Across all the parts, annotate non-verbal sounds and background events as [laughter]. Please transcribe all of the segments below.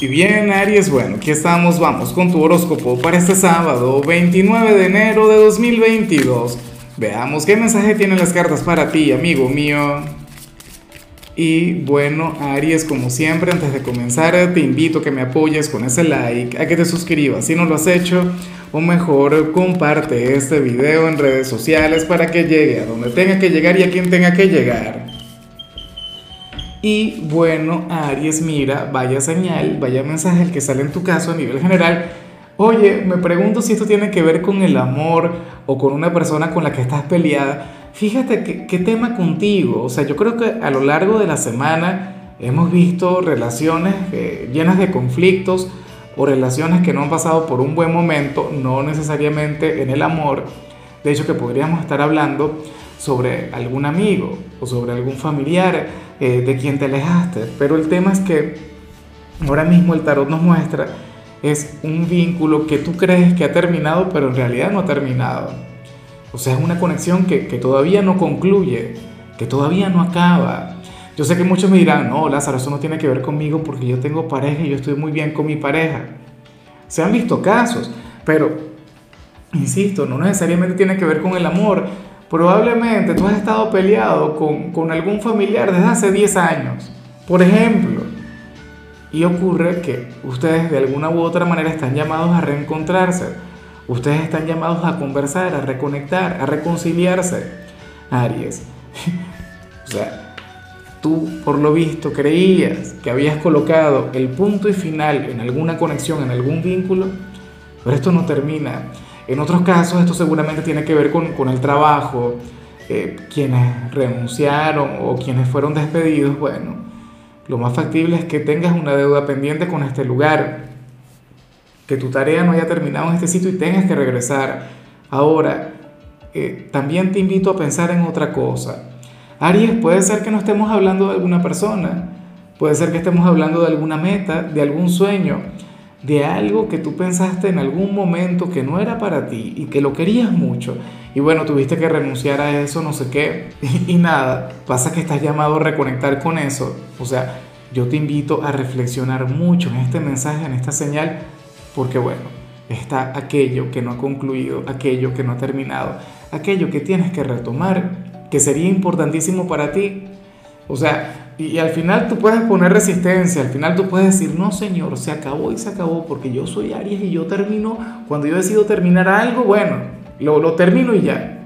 Y bien, Aries, bueno, aquí estamos, vamos con tu horóscopo para este sábado, 29 de enero de 2022. Veamos qué mensaje tienen las cartas para ti, amigo mío. Y bueno, Aries, como siempre, antes de comenzar, te invito a que me apoyes con ese like, a que te suscribas si no lo has hecho, o mejor, comparte este video en redes sociales para que llegue a donde tenga que llegar y a quien tenga que llegar. Y bueno, Aries, mira, vaya señal, vaya mensaje el que sale en tu caso a nivel general. Oye, me pregunto si esto tiene que ver con el amor o con una persona con la que estás peleada. Fíjate qué tema contigo. O sea, yo creo que a lo largo de la semana hemos visto relaciones eh, llenas de conflictos o relaciones que no han pasado por un buen momento, no necesariamente en el amor. De hecho, que podríamos estar hablando sobre algún amigo o sobre algún familiar eh, de quien te alejaste. Pero el tema es que ahora mismo el tarot nos muestra es un vínculo que tú crees que ha terminado, pero en realidad no ha terminado. O sea, es una conexión que, que todavía no concluye, que todavía no acaba. Yo sé que muchos me dirán, no, Lázaro, eso no tiene que ver conmigo porque yo tengo pareja y yo estoy muy bien con mi pareja. Se han visto casos, pero, insisto, no necesariamente tiene que ver con el amor. Probablemente tú has estado peleado con, con algún familiar desde hace 10 años, por ejemplo. Y ocurre que ustedes de alguna u otra manera están llamados a reencontrarse. Ustedes están llamados a conversar, a reconectar, a reconciliarse. Aries. [laughs] o sea, tú por lo visto creías que habías colocado el punto y final en alguna conexión, en algún vínculo, pero esto no termina. En otros casos esto seguramente tiene que ver con, con el trabajo, eh, quienes renunciaron o quienes fueron despedidos, bueno, lo más factible es que tengas una deuda pendiente con este lugar, que tu tarea no haya terminado en este sitio y tengas que regresar. Ahora, eh, también te invito a pensar en otra cosa. Aries, puede ser que no estemos hablando de alguna persona, puede ser que estemos hablando de alguna meta, de algún sueño de algo que tú pensaste en algún momento que no era para ti y que lo querías mucho. Y bueno, tuviste que renunciar a eso, no sé qué. [laughs] Y, nada, pasa que estás llamado a reconectar con eso. O sea, yo te invito a reflexionar mucho en este mensaje, en esta señal, porque bueno, está aquello que no ha concluido, aquello que no ha terminado, aquello que tienes que retomar, que sería importantísimo para ti. O sea, y, al final tú puedes poner resistencia, al final tú puedes decir, no señor, se acabó y se acabó, porque yo soy Aries y yo termino, cuando yo decido terminar algo, bueno, lo, lo termino y ya.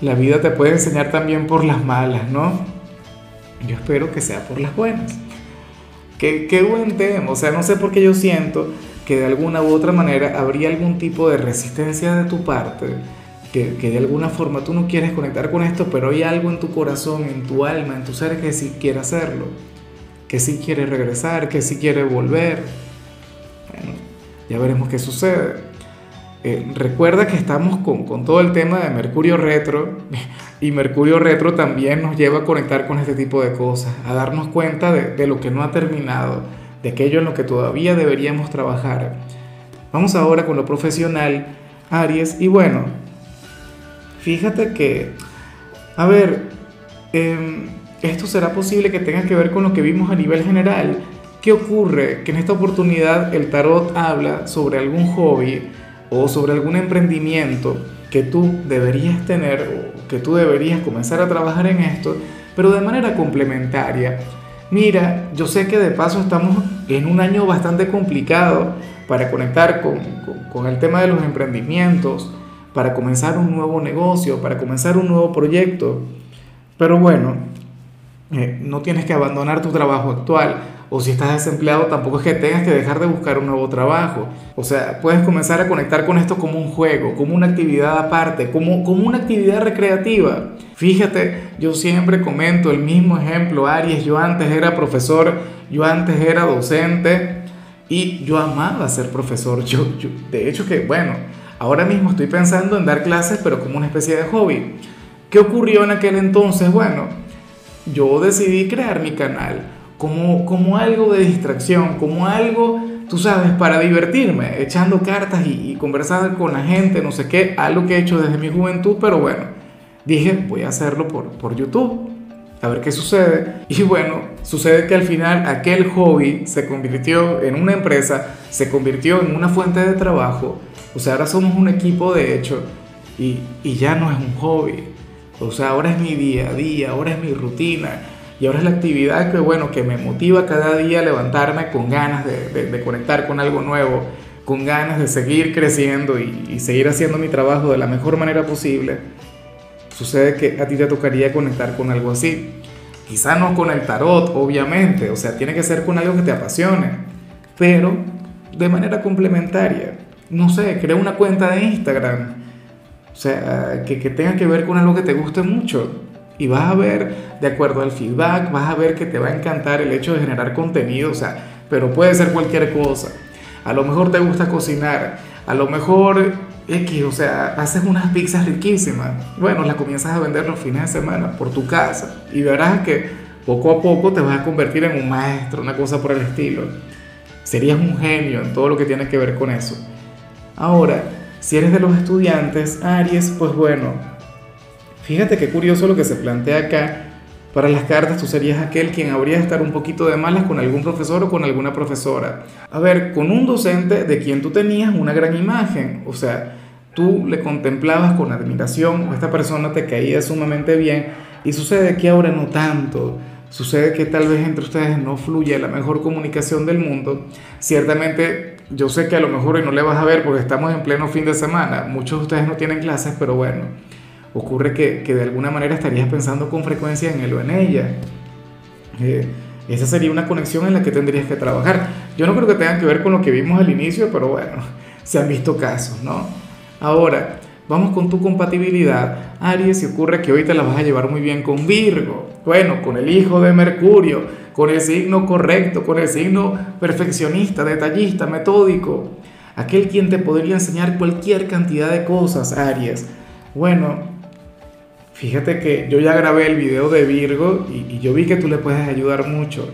La vida te puede enseñar también por las malas, ¿no? Yo espero que sea por las buenas. Qué, qué buen tema, o sea, no sé por qué yo siento que de alguna u otra manera habría algún tipo de resistencia de tu parte que, de alguna forma tú no quieres conectar con esto, pero hay algo en tu corazón, en tu alma, en tu ser que sí quiere hacerlo, que sí quiere regresar, que sí quiere volver. Ya veremos qué sucede. Eh, recuerda que estamos con, con, todo el tema de Mercurio retro [laughs] y Mercurio retro también nos lleva a conectar con este tipo de cosas, a darnos cuenta de, de lo que no ha terminado, de aquello en lo que todavía deberíamos trabajar. Vamos ahora con lo profesional, Aries, y bueno, Fíjate que, a ver, em, esto será posible que tenga que ver con lo que vimos a nivel general. ¿Qué ocurre? Que en esta oportunidad el tarot habla sobre algún hobby o sobre algún emprendimiento que tú deberías tener o que tú deberías comenzar a trabajar en esto, pero de manera complementaria. Mira, yo sé que de paso estamos en un año bastante complicado para conectar con, con, con el tema de los emprendimientos, para comenzar un nuevo negocio, para comenzar un nuevo proyecto. Pero bueno, eh, no tienes que abandonar tu trabajo actual. O si estás desempleado, tampoco es que tengas que dejar de buscar un nuevo trabajo. O sea, puedes comenzar a conectar con esto como un juego, como una actividad aparte, como, como una actividad recreativa. Fíjate, yo siempre comento el mismo ejemplo, Aries, yo antes era profesor, yo antes era docente y yo amaba ser profesor. Yo, yo de hecho que, bueno, Ahora mismo estoy pensando en dar clases, pero como una especie de hobby. ¿Qué ocurrió en aquel entonces? Bueno, yo decidí crear mi canal como, como algo de distracción, como algo, tú sabes, para divertirme, echando cartas y, y conversar con la gente, no sé qué, algo que he hecho desde mi juventud, pero bueno, dije, voy a hacerlo por, por YouTube. a ver qué sucede. Y bueno, sucede que al final aquel hobby se convirtió en una empresa, se convirtió en una fuente de trabajo. O sea, ahora somos un equipo de hecho y, y ya no es un hobby. O sea, ahora es mi día a día, ahora es mi rutina. Y ahora es la actividad que, bueno, que me motiva cada día a levantarme con ganas de, de, conectar con algo nuevo, con ganas de seguir creciendo y, y seguir haciendo mi trabajo de la mejor manera posible. Sucede que a ti te tocaría conectar con algo así. Quizá no con el tarot, obviamente, o sea, tiene que ser con algo que te apasione, pero de manera complementaria. No sé, crea una cuenta de Instagram, o sea, que, que tenga que ver con algo que te guste mucho. Y vas a ver, de acuerdo al feedback, vas a ver que te va a encantar el hecho de generar contenido, o sea, pero puede ser cualquier cosa. A lo mejor te gusta cocinar, a lo mejor X, o sea, haces unas pizzas riquísimas. Bueno, las comienzas a vender los fines de semana por tu casa y verás que poco a poco te vas a convertir en un maestro, una cosa por el estilo. Serías un genio en todo lo que tiene que ver con eso. Ahora, si eres de los estudiantes, Aries, pues bueno, fíjate qué curioso lo que se plantea acá. Para las cartas tú serías aquel quien habría de estar un poquito de malas con algún profesor o con alguna profesora. A ver, con un docente de quien tú tenías una gran imagen, o sea, tú le contemplabas con admiración o esta persona te caía sumamente bien y sucede que ahora no tanto. Sucede que tal vez entre ustedes no fluye la mejor comunicación del mundo. Ciertamente yo sé que a lo mejor hoy no le vas a ver porque estamos en pleno fin de semana. Muchos de ustedes no tienen clases, pero bueno ocurre que, que, de alguna manera estarías pensando con frecuencia en él o en ella. Eh, esa sería una conexión en la que tendrías que trabajar. Yo no creo que tenga que ver con lo que vimos al inicio, pero bueno, [laughs] se han visto casos, ¿no? Ahora, vamos con tu compatibilidad. Aries, y ocurre que hoy te la vas a llevar muy bien con Virgo. Bueno, con el hijo de Mercurio, con el signo correcto, con el signo perfeccionista, detallista, metódico. Aquel quien te podría enseñar cualquier cantidad de cosas, Aries. Bueno, Fíjate que yo ya grabé el video de Virgo y, yo vi que tú le puedes ayudar mucho.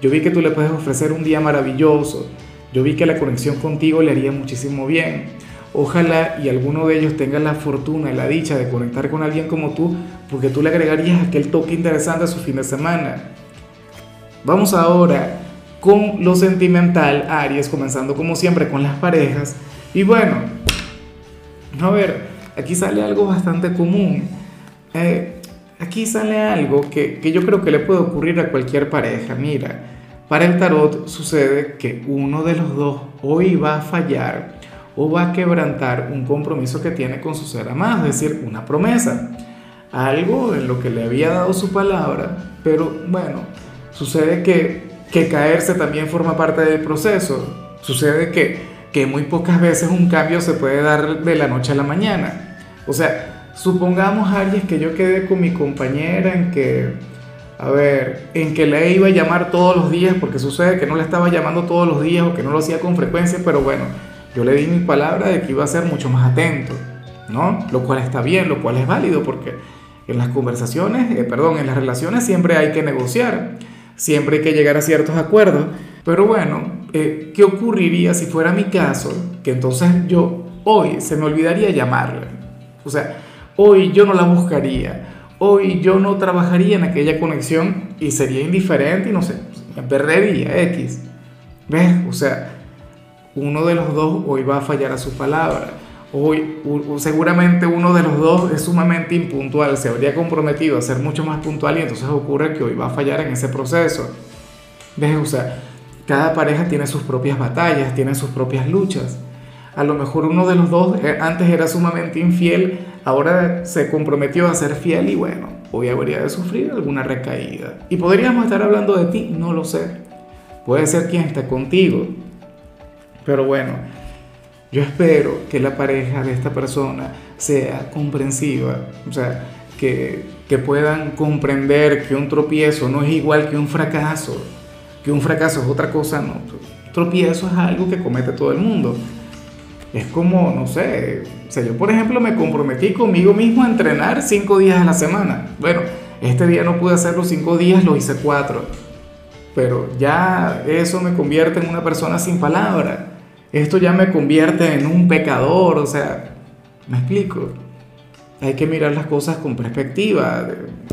Yo vi que tú le puedes ofrecer un día maravilloso. Yo vi que la conexión contigo le haría muchísimo bien. Ojalá y alguno de ellos tenga la fortuna y la dicha de conectar con alguien como tú, porque tú le agregarías aquel toque interesante a su fin de semana. Vamos ahora con lo sentimental, Aries, comenzando como siempre con las parejas. Y bueno, a ver, aquí sale algo bastante común eh, aquí sale algo que, que yo creo que le puede ocurrir a cualquier pareja. Mira, para el tarot sucede que uno de los dos hoy va a fallar o va a quebrantar un compromiso que tiene con su ser amado, es decir, una promesa. Algo en lo que le había dado su palabra, pero bueno, sucede que, que caerse también forma parte del proceso. Sucede que, que muy pocas veces un cambio se puede dar de la noche a la mañana. O sea, Supongamos, Aries, que yo quedé con mi compañera en que, a ver, en que le iba a llamar todos los días, porque sucede que no le estaba llamando todos los días o que no lo hacía con frecuencia, pero bueno, yo le di mi palabra de que iba a ser mucho más atento, ¿no? Lo cual está bien, lo cual es válido, porque en las conversaciones, eh, perdón, en las relaciones siempre hay que negociar, siempre hay que llegar a ciertos acuerdos, pero bueno, eh, ¿qué ocurriría si fuera mi caso? Que entonces yo hoy se me olvidaría llamarle. O sea, Hoy yo no la buscaría. Hoy yo no trabajaría en aquella conexión y sería indiferente y no sé, me perdería X. ¿Ves? O sea, uno de los dos hoy va a fallar a su palabra. Hoy seguramente uno de los dos es sumamente impuntual, se habría comprometido a ser mucho más puntual y entonces ocurre que hoy va a fallar en ese proceso. ¿Ves? O sea, cada pareja tiene sus propias batallas, tiene sus propias luchas. A lo mejor uno de los dos eh, antes era sumamente infiel ahora se comprometió a ser fiel y bueno, hoy habría de sufrir alguna recaída. Y podríamos estar hablando de ti, no lo sé. Puede ser quien está contigo. Pero bueno, yo espero que la pareja de esta persona sea comprensiva, o sea, que, que puedan comprender que un tropiezo no es igual que un fracaso, que un fracaso es otra cosa, no. Tropiezo es algo que comete todo el mundo es como, no sé, o sea, yo por ejemplo me comprometí conmigo mismo a entrenar cinco días a la semana. Bueno, este día no pude hacerlo cinco días, lo hice cuatro. Pero ya eso me convierte en una persona sin palabra. Esto ya me convierte en un pecador, o sea, me explico. Hay que mirar las cosas con perspectiva,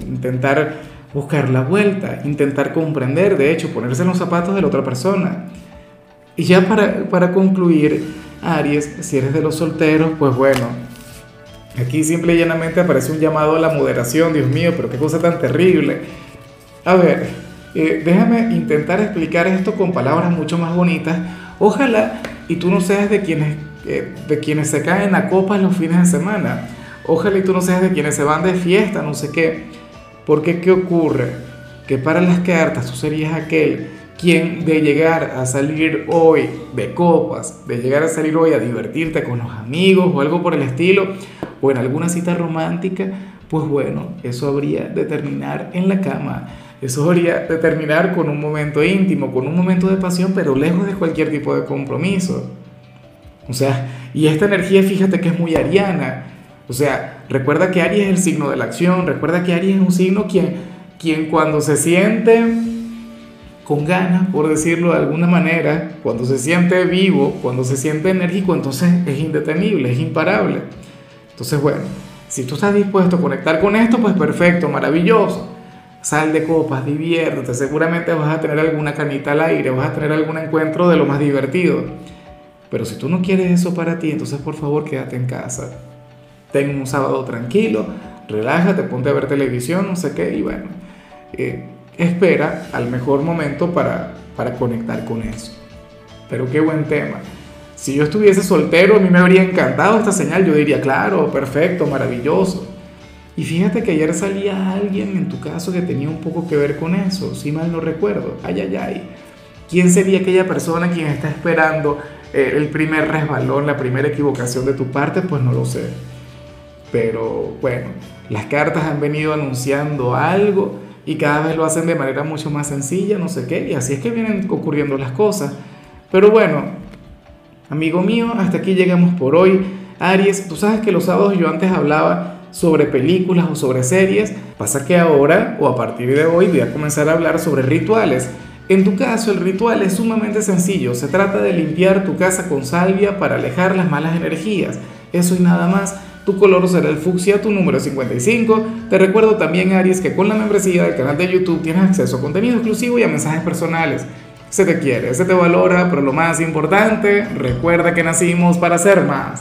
intentar buscar la vuelta, intentar comprender, de hecho, ponerse en los zapatos de la otra persona. Y ya para, para concluir, Aries, si eres de los solteros, pues bueno, aquí simple y llanamente aparece un llamado a la moderación, Dios mío, pero qué cosa tan terrible. A ver, eh, déjame intentar explicar esto con palabras mucho más bonitas. Ojalá y tú no seas de quienes, eh, de quienes se caen a copas los fines de semana. Ojalá y tú no seas de quienes se van de fiesta, no sé qué. Porque ¿qué ocurre? Que para las cartas tú serías aquel quien de llegar a salir hoy de copas, de llegar a salir hoy a divertirte con los amigos o algo por el estilo, o en alguna cita romántica, pues bueno, eso habría de terminar en la cama. Eso habría de terminar con un momento íntimo, con un momento de pasión, pero lejos de cualquier tipo de compromiso. O sea, y esta energía, fíjate que es muy ariana. O sea, recuerda que Aries es el signo de la acción, recuerda que Aries es un signo quien, quien cuando se siente con ganas, por decirlo de alguna manera, cuando se siente vivo, cuando se siente enérgico, entonces es indetenible, es imparable. Entonces, bueno, si tú estás dispuesto a conectar con esto, pues perfecto, maravilloso sal de copas, diviértete, seguramente vas a tener alguna canita al aire, vas a tener algún encuentro de lo más divertido. Pero si tú no quieres eso para ti, entonces por favor quédate en casa. Ten un sábado tranquilo, relájate, ponte a ver televisión, no sé qué, y bueno, eh, espera al mejor momento para, para conectar con eso. Pero qué buen tema. Si yo estuviese soltero, a mí me habría encantado esta señal, yo diría, claro, perfecto, maravilloso. Y fíjate que ayer salía alguien en tu caso que tenía un poco que ver con eso, si mal no recuerdo. Ay, ay, ay. ¿Quién sería aquella persona quien está esperando eh, el primer resbalón, la primera equivocación de tu parte? Pues no lo sé. Pero bueno, las cartas han venido anunciando algo y cada vez lo hacen de manera mucho más sencilla, no sé qué, y así es que vienen ocurriendo las cosas. Pero bueno, amigo mío, hasta aquí llegamos por hoy. Aries, tú sabes que los sábados yo antes hablaba sobre películas o sobre series, pasa que ahora o a partir de hoy voy a comenzar a hablar sobre rituales. En tu caso, el ritual es sumamente sencillo. Se trata de limpiar tu casa con salvia para alejar las malas energías. Eso y nada más. Tu color será el fucsia, tu número 55. Te recuerdo también, Aries, que con la membresía del canal de YouTube tienes acceso a contenido exclusivo y a mensajes personales. Se te quiere, se te valora, pero lo más importante, recuerda que nacimos para ser más.